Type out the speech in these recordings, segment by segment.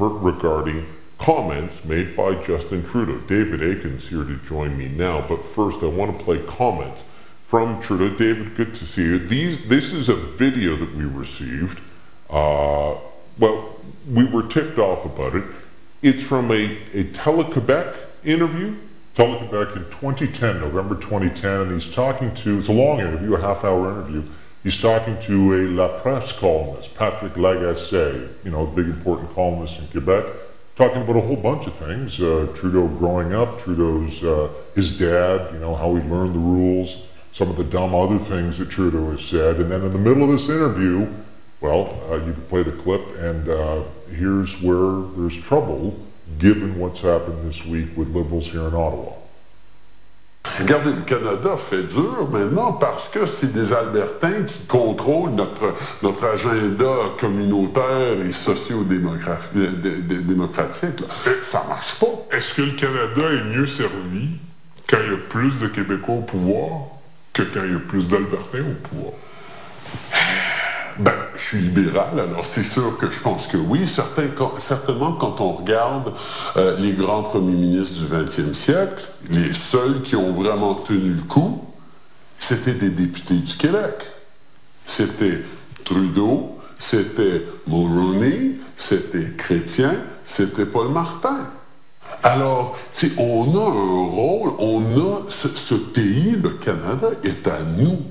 regarding comments made by Justin Trudeau. David Aiken's here to join me now, but first I want to play comments from Trudeau. David, good to see you. These, this is a video that we received. Uh, well, we were tipped off about it. It's from a, a Tele-Quebec interview. Tele-Quebec in 2010, November 2010, and he's talking to, it's a long interview, a half hour interview. He's talking to a La Presse columnist, Patrick Lagacé, you know, a big important columnist in Quebec, talking about a whole bunch of things. Uh, Trudeau growing up, Trudeau's, uh, his dad, you know, how he learned the rules, some of the dumb other things that Trudeau has said. And then in the middle of this interview, well, uh, you can play the clip, and uh, here's where there's trouble given what's happened this week with Liberals here in Ottawa. Regardez, le Canada fait dur maintenant parce que c'est des Albertains qui contrôlent notre, notre agenda communautaire et socio-démocratique. Ça marche pas. Est-ce que le Canada est mieux servi quand il y a plus de Québécois au pouvoir que quand il y a plus d'Albertains au pouvoir? Ben, je suis libéral, alors c'est sûr que je pense que oui. Certainement, quand on regarde euh, les grands premiers ministres du 20e siècle, les seuls qui ont vraiment tenu le coup, c'était des députés du Québec. C'était Trudeau, c'était Mulroney, c'était Chrétien, c'était Paul Martin. Alors, on a un rôle, on a ce pays, le Canada, est à nous.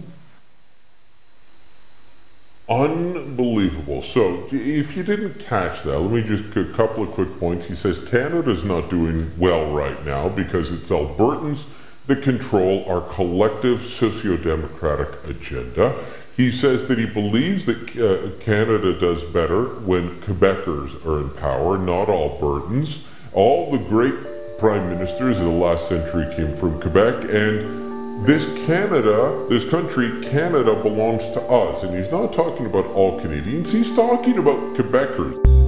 Unbelievable. So, if you didn't catch that, let me just a couple of quick points. He says Canada's not doing well right now because it's Albertans that control our collective socio-democratic agenda. He says that he believes that uh, Canada does better when Quebecers are in power, not Albertans. All the great prime ministers of the last century came from Quebec, and this Canada, this country, Canada belongs to us. And he's not talking about all Canadians, he's talking about Quebecers.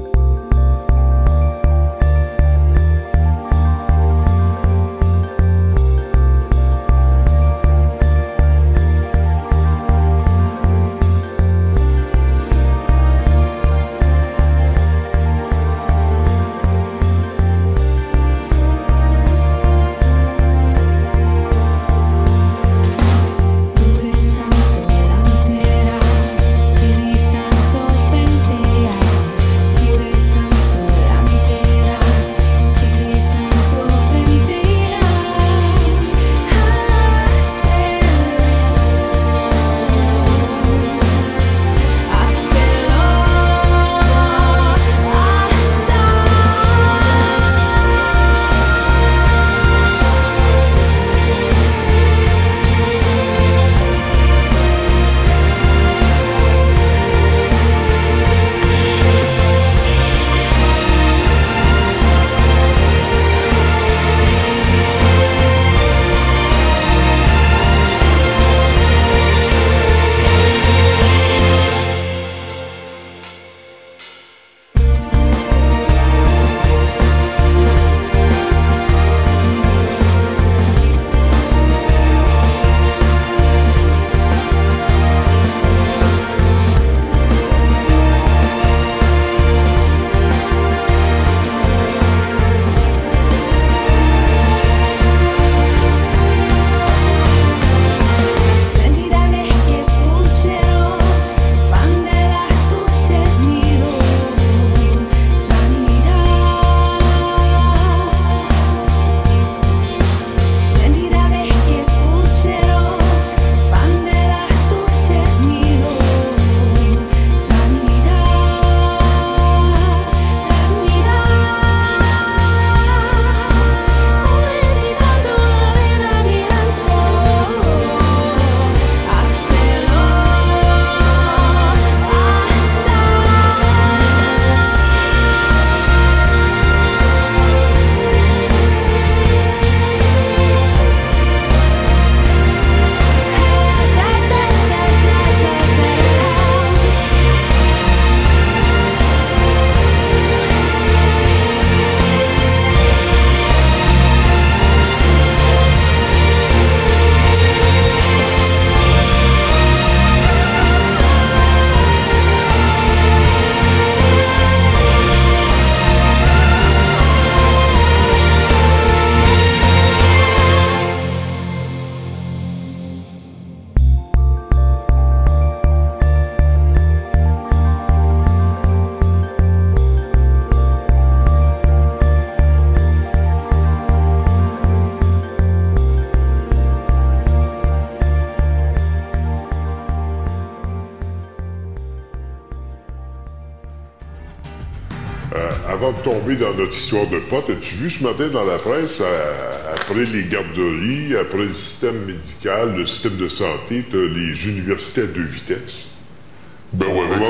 Dans notre histoire de potes, as-tu vu ce matin dans la presse, à- après les garderies, après le système médical, le système de santé, les universités à deux vitesses?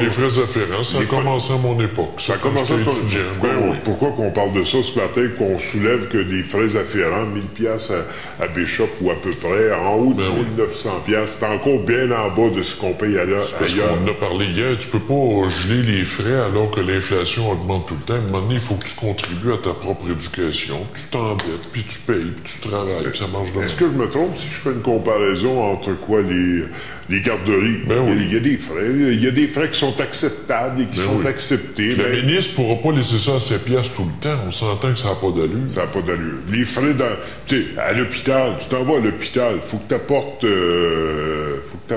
Les frais afférents, ça a commencé à mon époque. Ça a commencé à ton- étudiant. pourquoi, qu'on parle de ça ce matin, qu'on soulève que les frais afférents, 1000 pièces à, à Bishop ou à peu près, en haut de Ben oui. 1900 pièces, c'est encore bien en bas de ce qu'on paye ailleurs. Parce ailleurs. qu'on en a parlé hier, tu peux pas geler les frais alors que l'inflation augmente tout le temps. À un moment donné, il faut que tu contribues à ta propre éducation. Tu t'endettes, puis tu payes, puis tu travailles, puis ça marche de Est-ce que je me trompe si je fais une comparaison entre quoi les, les garderies? Ben oui. il, y a, il y a des frais. Il y a des frais qui sont acceptables et qui Ben sont oui. acceptés. Le Ben, ministre pourra pas laisser ça à ses pièces tout le temps. On s'entend que ça n'a pas d'allure. ça n'a pas d'allure. Les frais dans, tu sais, à l'hôpital, tu t'en vas à l'hôpital, faut que tu apportes, faut que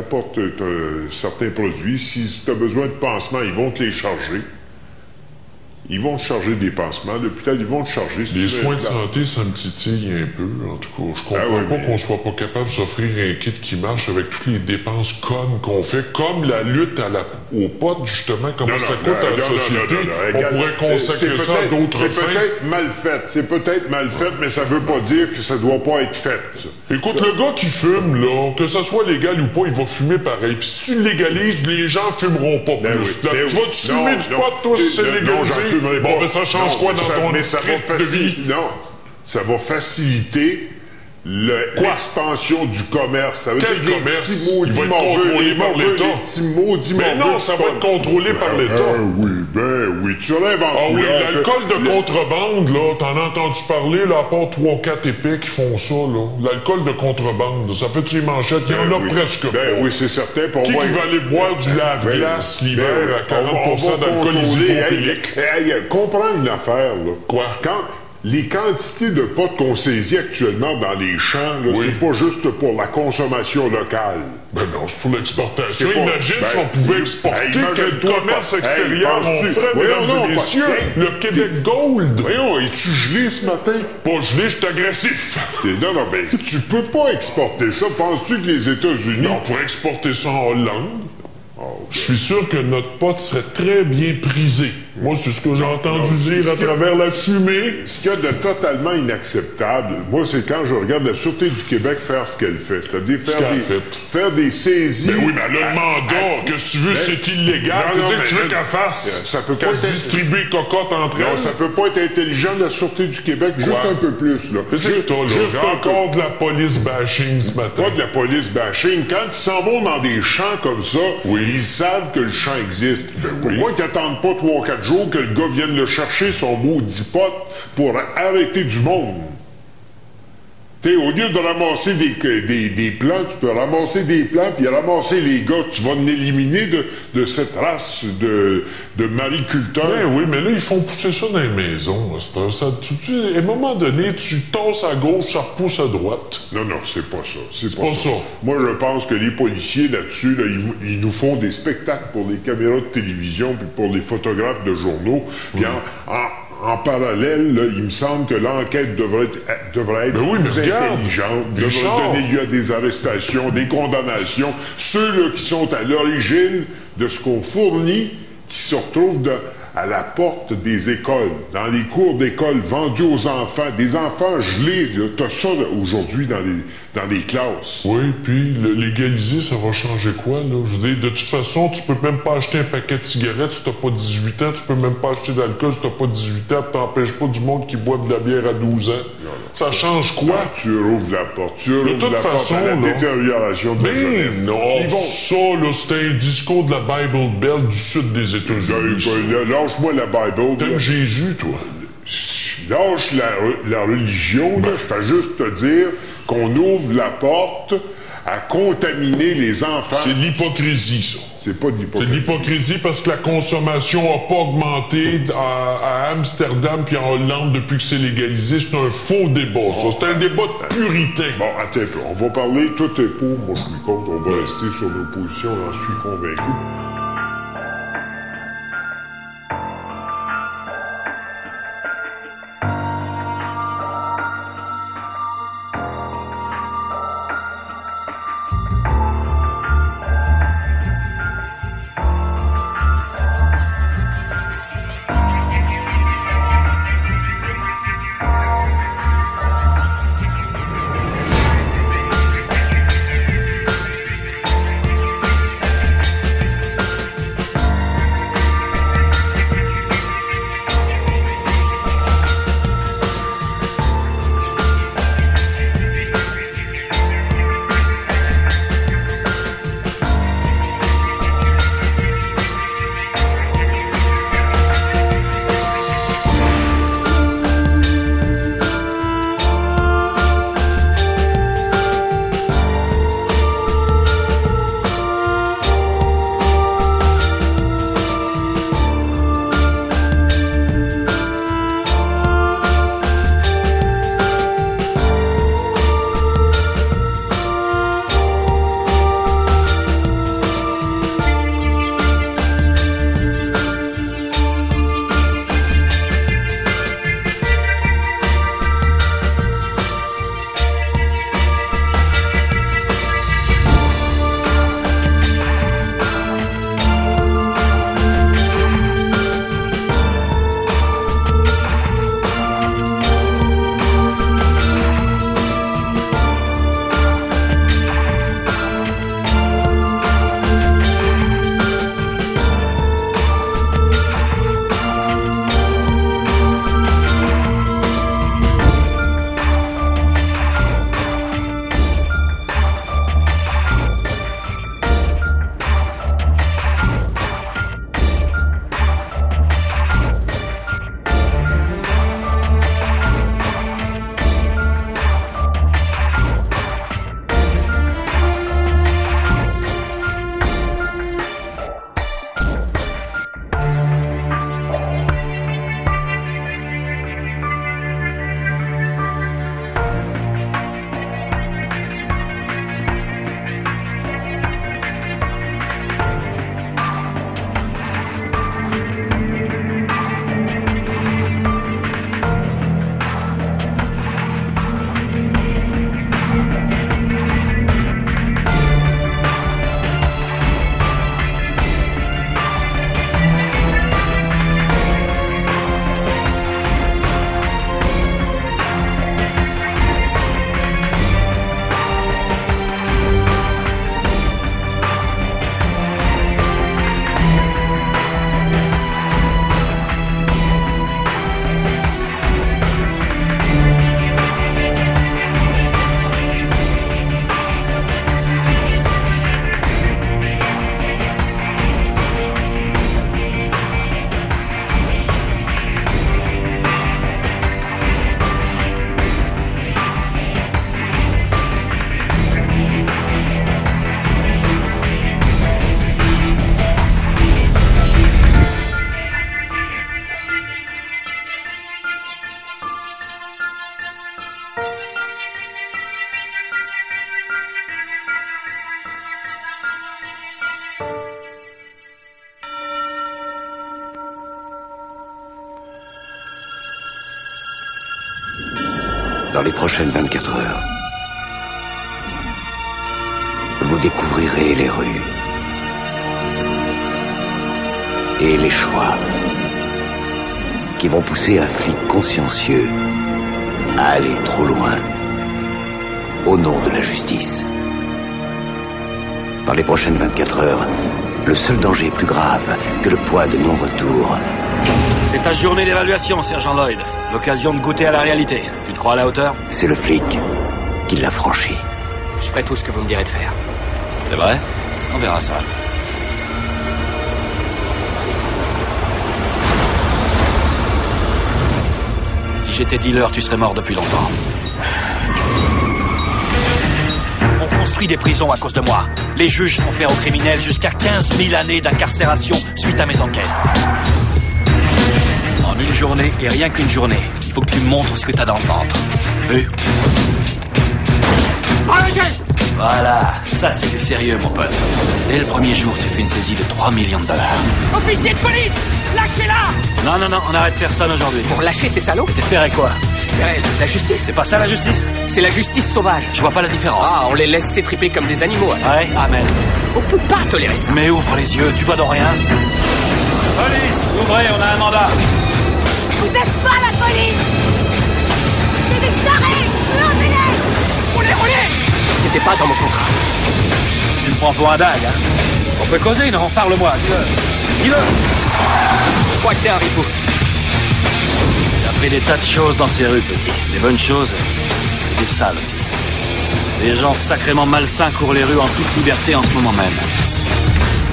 euh, certains produits. Si, tu as besoin de pansements, ils vont te les charger. Ils vont te charger des pansements. À l'hôpital, ils vont te charger. si Les soins de santé, ça me titille un peu. En tout cas, je comprends Ah oui, pas mais- qu'on soit pas capable de s'offrir un kit qui marche avec toutes les dépenses connes qu'on fait, comme la lutte à la, aux potes, justement, comment Non, ça non, coûte non, à la société. On regarde, pourrait consacrer c'est ça à d'autres C'est fins. peut-être mal fait. C'est peut-être mal fait, mais ça veut pas dire que ça doit pas être fait. ça. Écoute, le gars qui fume, là, que ça soit légal ou pas, il va fumer pareil. Puis si tu le légalises, les gens fumeront pas Ben plus. oui, Là, ben tu vas-tu fumer du pot, toi, si c'est légalisé? Bon, ben ça change Non, quoi dans ça- ton mais ça va de faciliter- vie? Non, ça va faciliter? L'expansion du commerce. Ça veut Quel dire que les commerce? petits maudits Il va être morveux, contrôlé par l'État. Mais non, ça va être contrôlé par l'État. ben oui, ben oui. Tu réinventes Ah oui, l'alcool de contrebande, là, t'en as entendu parler, là, à part 3-4 épées qui font ça, là. L'alcool de contrebande, ça fait-tu les manchettes? Il y en Ben a oui. presque Ben pas. oui, c'est certain. Pour Qui moi, qui va aller boire du lave-glace Ben, l'hiver ben, à 40% on va- on va d'alcool contrôler. isopropylique? Hey, hey, comprends une affaire, là. Quoi? Quand les quantités de potes qu'on saisit actuellement dans les champs, Oui. c'est pas juste pour la consommation locale. Ben non, c'est pour l'exportation. Pas- Imagine ben, si on pouvait hey, exporter quel commerce pas- extérieur hey, on ferait, Voyons et messieurs. pas- Le Québec Gold. Voyons, es-tu gelé ce matin? Pas gelé, je suis agressif. Non, non, mais tu peux pas exporter ça. Penses-tu que les États-Unis... On pourrait exporter ça en Hollande. Je suis sûr que notre pote serait très bien prisé. Moi, c'est ce que j'ai entendu non, dire à travers la fumée. Ce qu'il y a de totalement inacceptable, moi, c'est quand je regarde la Sûreté du Québec faire ce qu'elle fait, c'est-à-dire faire, des, faire des saisies... Ben oui, mais le mandat. que si tu veux, Ben, c'est illégal. non, non, mais tu veux qu'elle fasse? ça peut pas Qu'elle se être- distribue cocotte entre Non, elles? ça peut pas être intelligent la Sûreté du Québec, juste un peu plus, là. Mais juste encore de la police bashing ce matin. Pas de la police bashing. Quand ils s'en vont dans des champs comme ça. Ben ils savent que le champ existe. Pourquoi ils n'attendent pas 3-4 jours que le gars vienne le chercher, son maudit pote, pour arrêter du monde? Tu sais, au lieu de ramasser des, des, des plants, tu peux ramasser des plants puis ramasser les gars. Tu vas en éliminer de, de cette race de, de mariculteurs. Ben oui, mais là, ils font pousser ça dans les maisons. Ça, tu- tu- à un moment donné, tu tasses à gauche, ça repousse à droite. Non, non, c'est pas ça. C'est pas ça. Moi, je pense que les policiers là-dessus, là, ils, ils nous font des spectacles pour les caméras de télévision puis pour les photographes de journaux. Puis en, en- en parallèle, là, il me semble que l'enquête devrait être, euh, devrait être Ben oui, plus intelligente, Richard. devrait donner lieu à des arrestations, des condamnations. Ceux là, qui sont à l'origine de ce qu'on fournit, qui se retrouvent de- à la porte des écoles, dans les cours d'école vendus aux enfants, des enfants gelés. là. T'as ça aujourd'hui dans les, dans les classes. Oui, puis le légaliser, ça va changer quoi, là? Je veux dire, de toute façon, tu peux même pas acheter un paquet de cigarettes si t'as pas 18 ans, tu peux même pas acheter d'alcool si t'as pas 18 ans, t'empêches pas du monde qui boit de la bière à 12 ans. Ça change quoi? Ah, tu rouvres la porte. Tu rouvres toute la façon, porte à la là, détérioration de. Ben non, Ils vont... ça, là, c'était un discours de la Bible Belt du sud des Ben, États-Unis. ben, là, Lâche-moi la Bible. T'aimes. Jésus, toi? Lâche la, la religion. là. Je fais juste te dire qu'on ouvre la porte à contaminer les enfants. C'est de l'hypocrisie, ça. C'est pas de C'est de l'hypocrisie. l'hypocrisie parce que la consommation n'a pas augmenté à, à Amsterdam puis en Hollande depuis que c'est légalisé. C'est un faux débat, ça. C'est un débat de puritain. Bon, attends un peu. On va parler, tout est pour, moi je suis contre. On va rester sur nos positions, j'en suis convaincu. Prochaines 24 heures, vous découvrirez les rues et les choix qui vont pousser un flic consciencieux à aller trop loin au nom de la justice. Par les prochaines 24 heures, le seul danger plus grave que le point de non-retour, C'est ta journée d'évaluation, sergent Lloyd. L'occasion de goûter à la réalité. Tu te crois à la hauteur c'est le flic qui l'a franchi. Je ferai tout ce que vous me direz de faire. C'est vrai? On verra ça. Si j'étais dealer, tu serais mort depuis longtemps. On construit des prisons à cause de moi. Les juges font faire aux criminels jusqu'à 15 000 années d'incarcération suite à mes enquêtes. En une journée, et rien qu'une journée, il faut que tu me montres ce que t'as dans le ventre. Et Voilà, ça c'est du sérieux, mon pote. Dès le premier jour, tu fais une saisie de 3 millions de dollars. Officier de police Lâchez-la Non, non, non, on n'arrête personne aujourd'hui. Pour lâcher ces salauds T'espérais quoi? J'espérais la justice. C'est pas ça la justice? C'est la justice sauvage. Je vois pas la différence. Ah, on les laisse s'étriper comme des animaux. alors. Ouais, amen. On peut pas tolérer ça. Mais ouvre les yeux, tu vois dans rien. Police, ouvrez, on a un mandat. Vous êtes pas la police C'est des tarés Lancez-les Roulez, roulez C'était pas dans mon contrat. Tu me prends pour un dingue, hein On peut causer, non? Parle-moi, dis-le. Dis-le Je crois que t'es un ripou. J'ai appris des tas de choses dans ces rues, petit. Des bonnes choses, et des sales aussi. Des gens sacrément malsains courent les rues en toute liberté en ce moment même.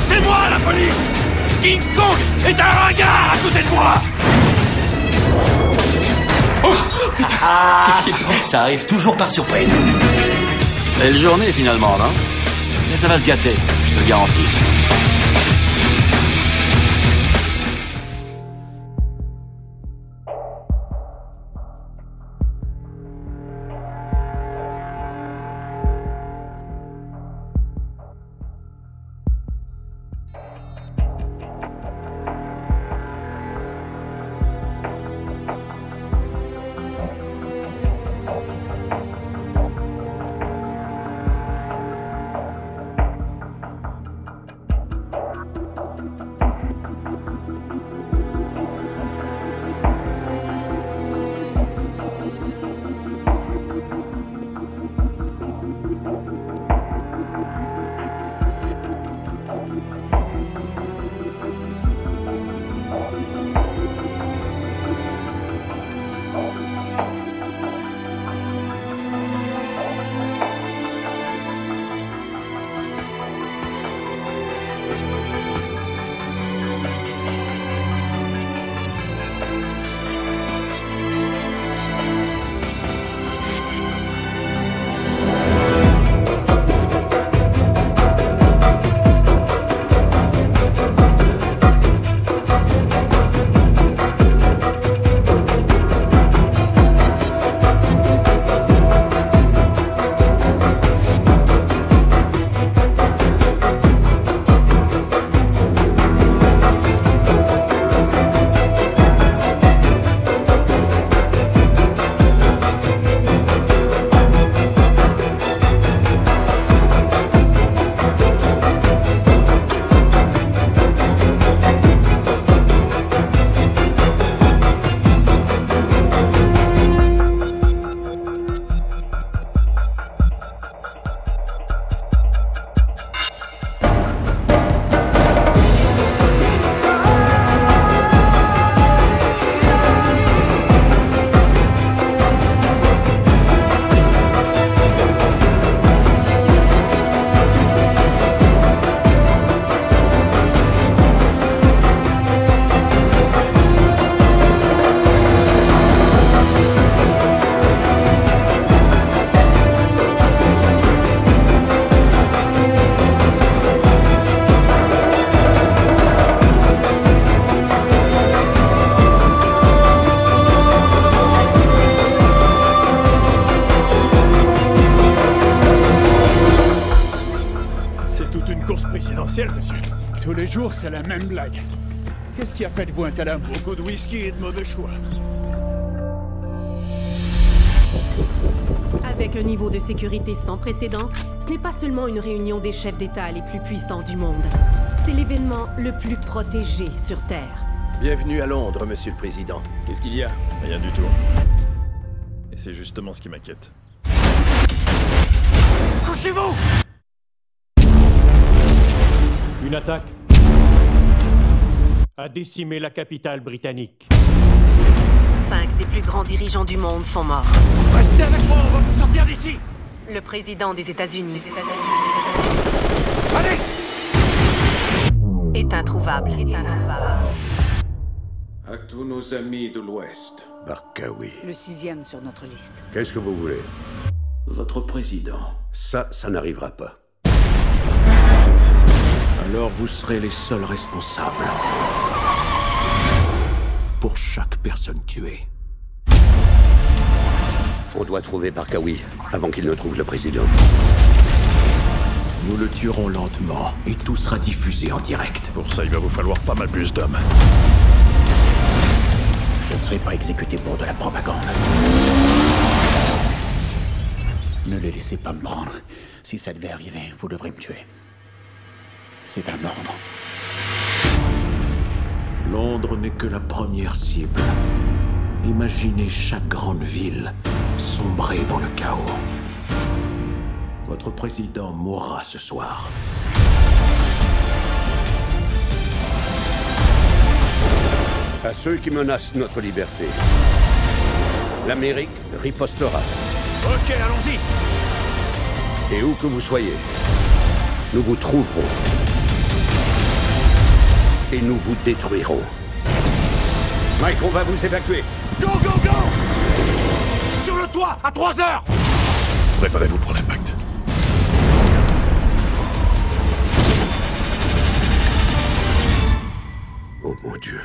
C'est moi la police King Kong est un ringard à côté de moi Ah, ça arrive toujours par surprise. Belle journée finalement, non? Mais ça va se gâter, je te le garantis. Présidentielle, monsieur. Tous les jours, c'est la même blague. Qu'est-ce qui a fait de vous un tel homme? Beaucoup de whisky et de mauvais choix. Avec un niveau de sécurité sans précédent, ce n'est pas seulement une réunion des chefs d'État les plus puissants du monde. C'est l'événement le plus protégé sur Terre. Bienvenue à Londres, monsieur le président. Qu'est-ce qu'il y a? Rien du tout. Et c'est justement ce qui m'inquiète. Couchez-vous Une attaque a décimé la capitale britannique. Cinq des plus grands dirigeants du monde sont morts. Restez avec moi, on va vous sortir d'ici Le président des États-Unis Allez est introuvable. Est introuvable. À tous nos amis de l'Ouest. Barkawi. Le sixième sur notre liste. Qu'est-ce que vous voulez? Votre président. Ça, ça n'arrivera pas. Alors vous serez les seuls responsables. Pour chaque personne tuée. On doit trouver Barkawi avant qu'il ne trouve le président. Nous le tuerons lentement et tout sera diffusé en direct. Pour ça, il va vous falloir pas mal plus d'hommes. Je ne serai pas exécuté pour de la propagande. Ne les laissez pas me prendre. Si ça devait arriver, vous devrez me tuer. C'est un ordre. Londres n'est que la première cible. Imaginez chaque grande ville sombrer dans le chaos. Votre président mourra ce soir. À ceux qui menacent notre liberté, l'Amérique ripostera. Ok, allons-y Et où que vous soyez, nous vous trouverons. Et nous vous détruirons. Mike, on va vous évacuer. Go, go, go Sur le toit, à 3 heures Préparez-vous pour l'impact. Oh mon Dieu.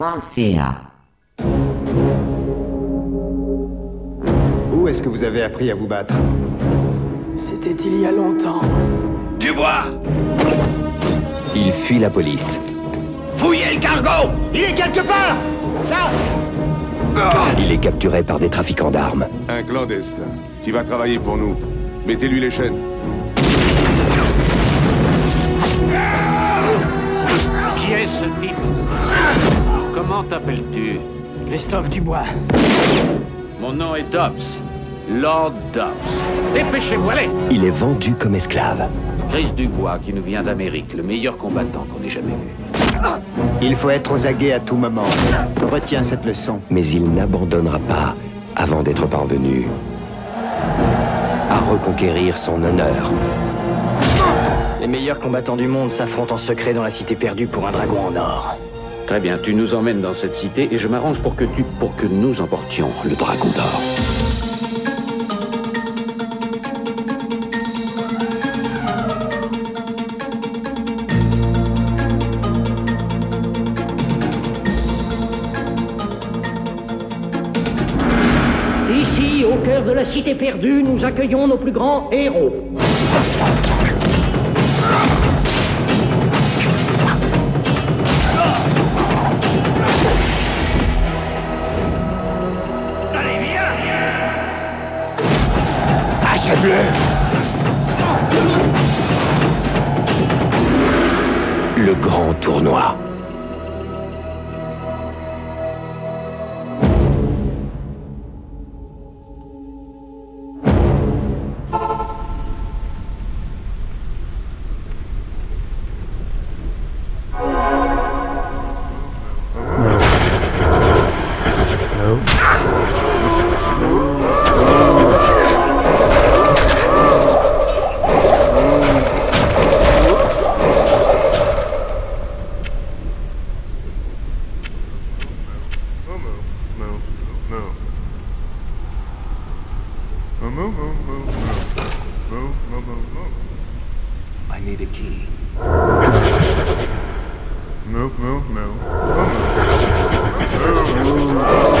Choc.ca. Où est-ce que vous avez appris à vous battre? C'était il y a longtemps. Dubois Il fuit la police. Fouillez le cargo Il est quelque part Là Il est capturé par des trafiquants d'armes. Un clandestin. Tu vas travailler pour nous. Mettez-lui les chaînes. Qui est ce type? Comment t'appelles-tu? Christophe Dubois. Mon nom est Dobbs. Lord Dobbs. Dépêchez-vous, allez Il est vendu comme esclave. Chris Dubois, qui nous vient d'Amérique, le meilleur combattant qu'on ait jamais vu. Il faut être aux aguets à tout moment. Retiens cette leçon. Mais il n'abandonnera pas avant d'être parvenu à reconquérir son honneur. Les meilleurs combattants du monde s'affrontent en secret dans la cité perdue pour un dragon en or. Très bien, tu nous emmènes dans cette cité et je m'arrange pour que tu, pour que nous emportions le dragon d'or. Ici, au cœur de la cité perdue, nous accueillons nos plus grands héros. oh.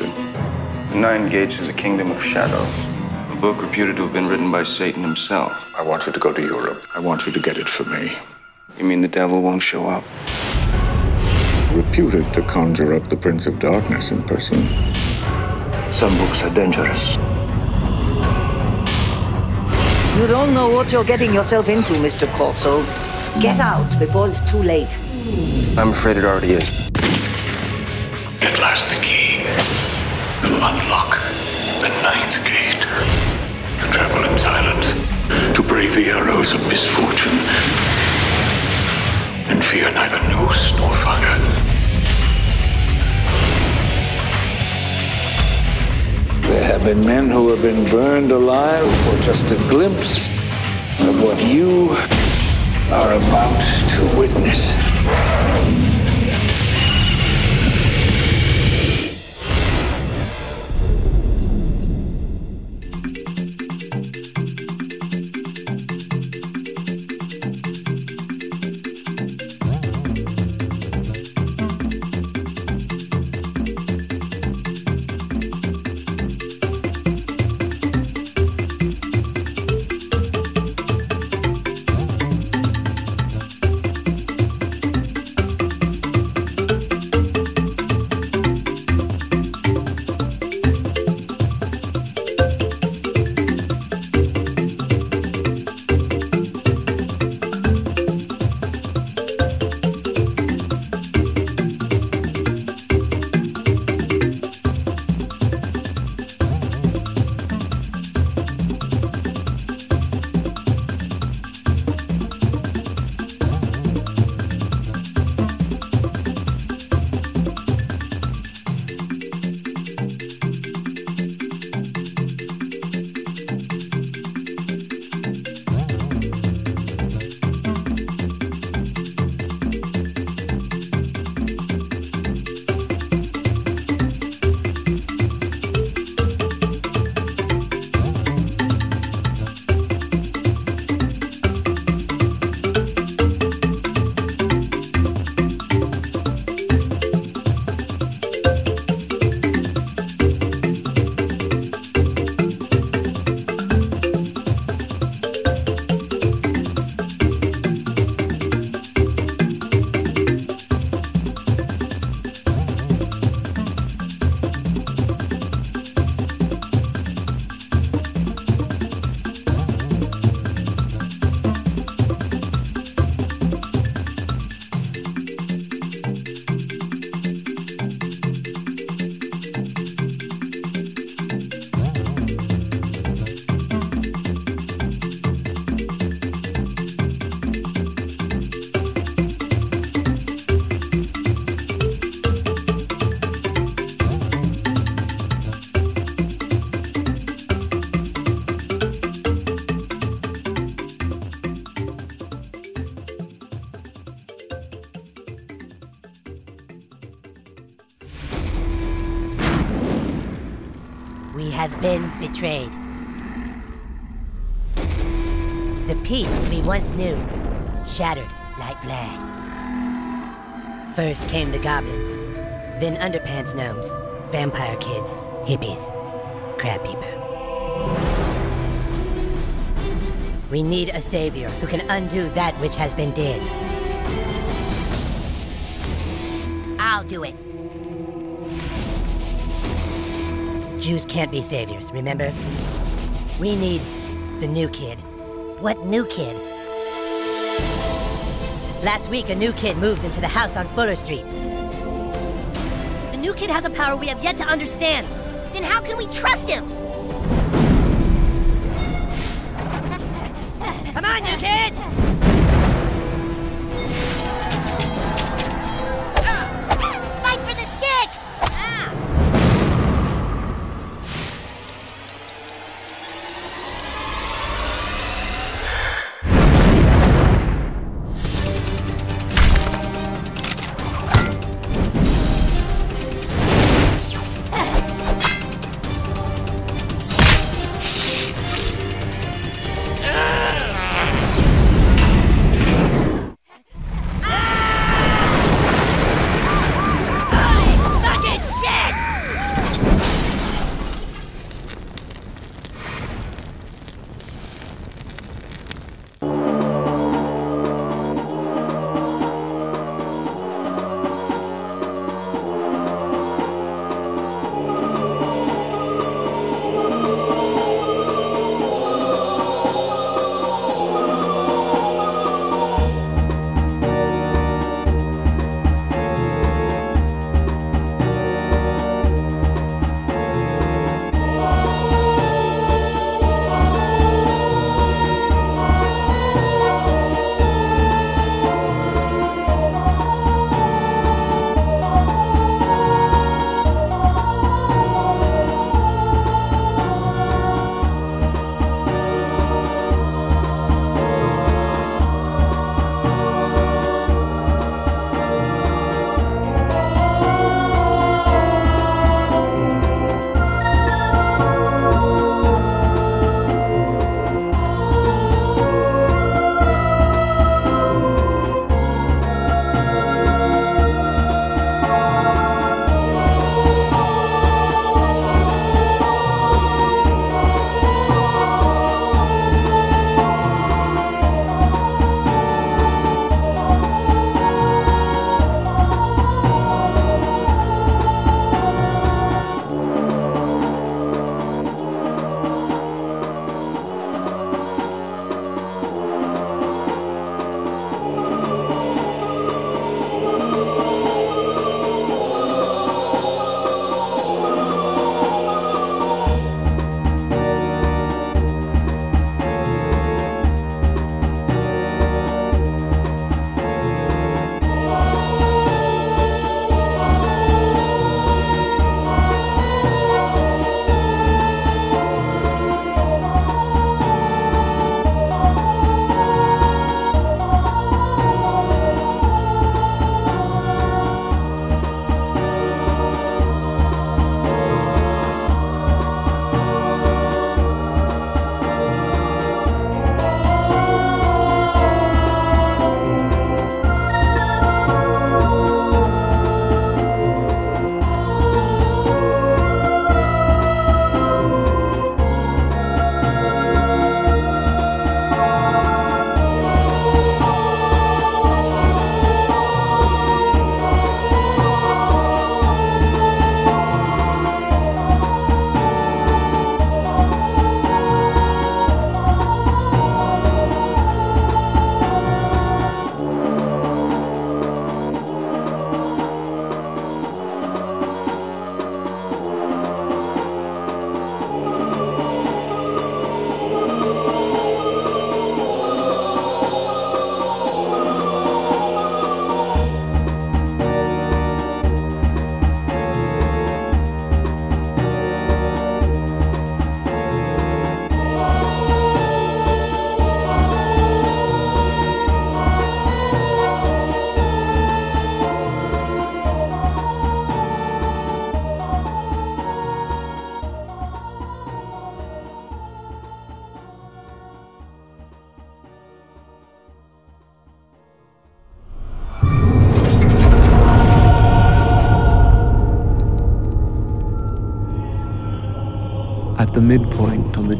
Masterpiece was missing. Nine Gates is a kingdom of shadows. A book reputed to have been written by Satan himself. I want you to go to Europe. I want you to get it for me. You mean the devil won't show up? Reputed to conjure up the Prince of Darkness in person. Some books are dangerous. You don't know what you're getting yourself into, Mr. Corso. Get out before it's too late. I'm afraid it already is. At last, the key will unlock the ninth gate. To travel in silence, to brave the arrows of misfortune, and fear neither noose nor fire. There have been men who have been burned alive for just a glimpse of what you are about to witness. Betrayed. The peace we once knew shattered like glass. First came the goblins, then underpants gnomes, vampire kids, hippies, crab people. We need a savior who can undo that which has been did. I'll do it. Jews can't be saviors, remember? We need the new kid. What new kid? Last week, a new kid moved into the house on Fuller Street. The new kid has a power we have yet to understand. Then how can we trust him? Come on, new kid!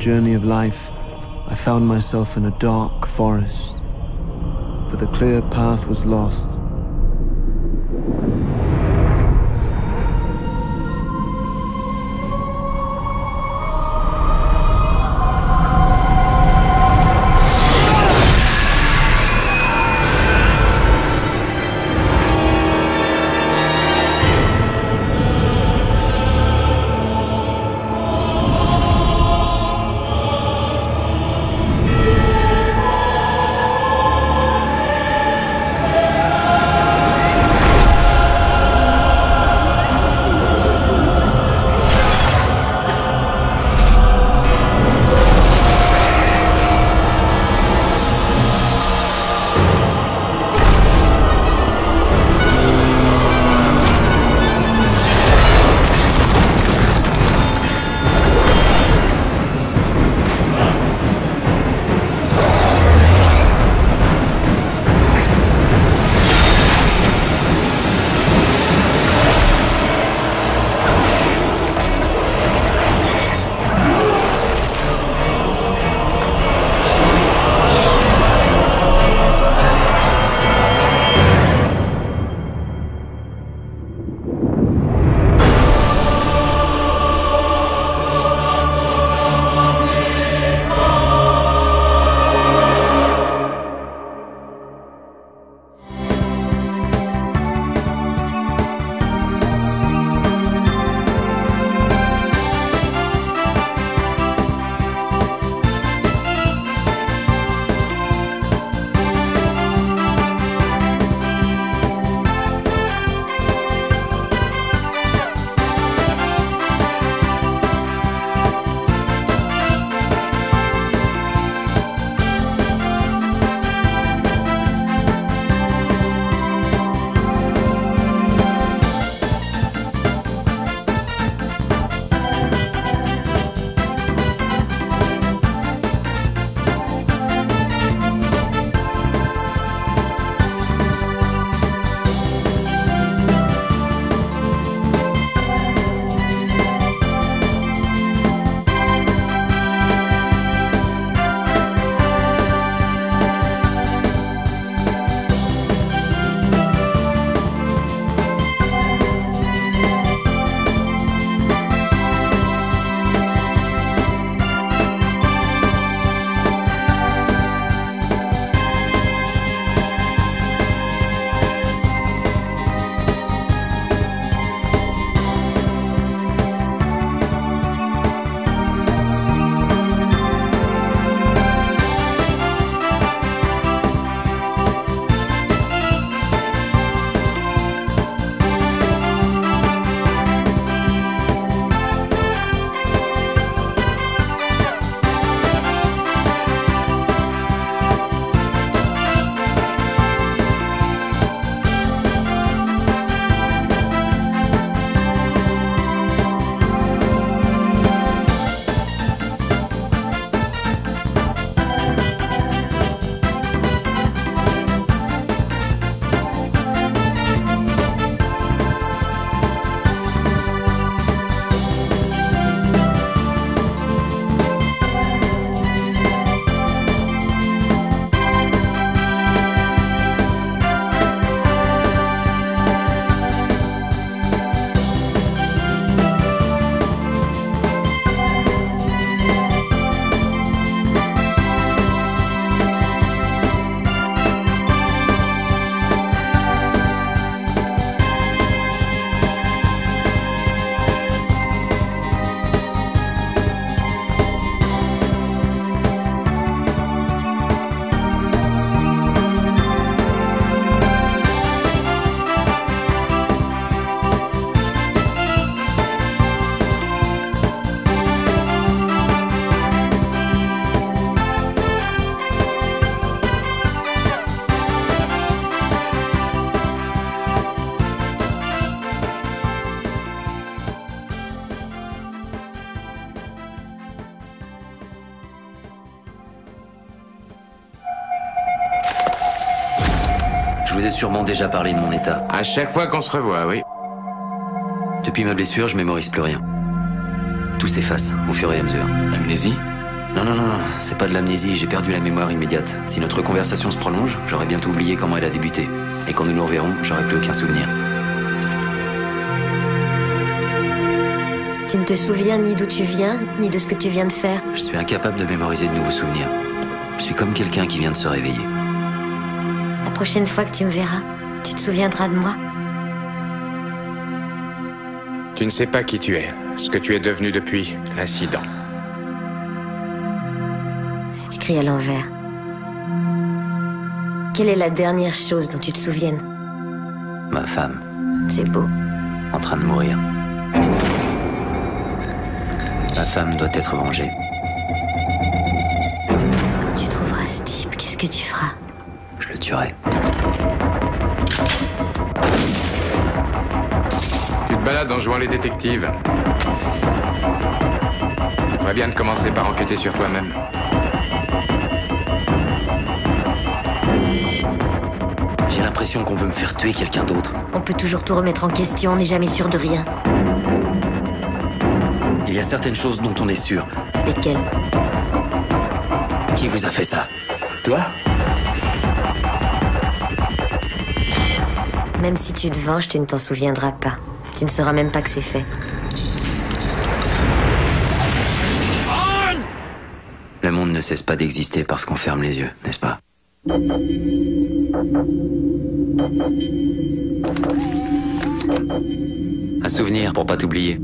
Journey of life, I found myself in a dark forest, for the clear path was lost. Déjà parlé de mon état. À chaque fois qu'on se revoit, oui. Depuis ma blessure, je mémorise plus rien. Tout s'efface au fur et à mesure. Amnésie Non, non, non, non, c'est pas de l'amnésie, j'ai perdu la mémoire immédiate. Si notre conversation se prolonge, j'aurais bientôt oublié comment elle a débuté. Et quand nous nous reverrons, j'aurai plus aucun souvenir. Tu ne te souviens ni d'où tu viens, ni de ce que tu viens de faire. Je suis incapable de mémoriser de nouveaux souvenirs. Je suis comme quelqu'un qui vient de se réveiller. La prochaine fois que tu me verras, tu te souviendras de moi. Tu ne sais pas qui tu es, ce que tu es devenu depuis l'incident. C'est écrit à l'envers. Quelle est la dernière chose dont tu te souviennes? Ma femme, C'est beau. en train de mourir. Ma femme doit être vengée. Quand tu trouveras ce type, qu'est-ce que tu feras? Je le tuerai. Balades en jouant les détectives. Il ferait bien de commencer par enquêter sur toi-même. J'ai l'impression qu'on veut me faire tuer quelqu'un d'autre. On peut toujours tout remettre en question, on n'est jamais sûr de rien. Il y a certaines choses dont on est sûr. Lesquelles? Qui vous a fait ça? Toi? Même si tu te venges, tu ne t'en souviendras pas. Tu ne sauras même pas que c'est fait. Le monde ne cesse pas d'exister parce qu'on ferme les yeux, n'est-ce pas? Un souvenir pour pas t'oublier.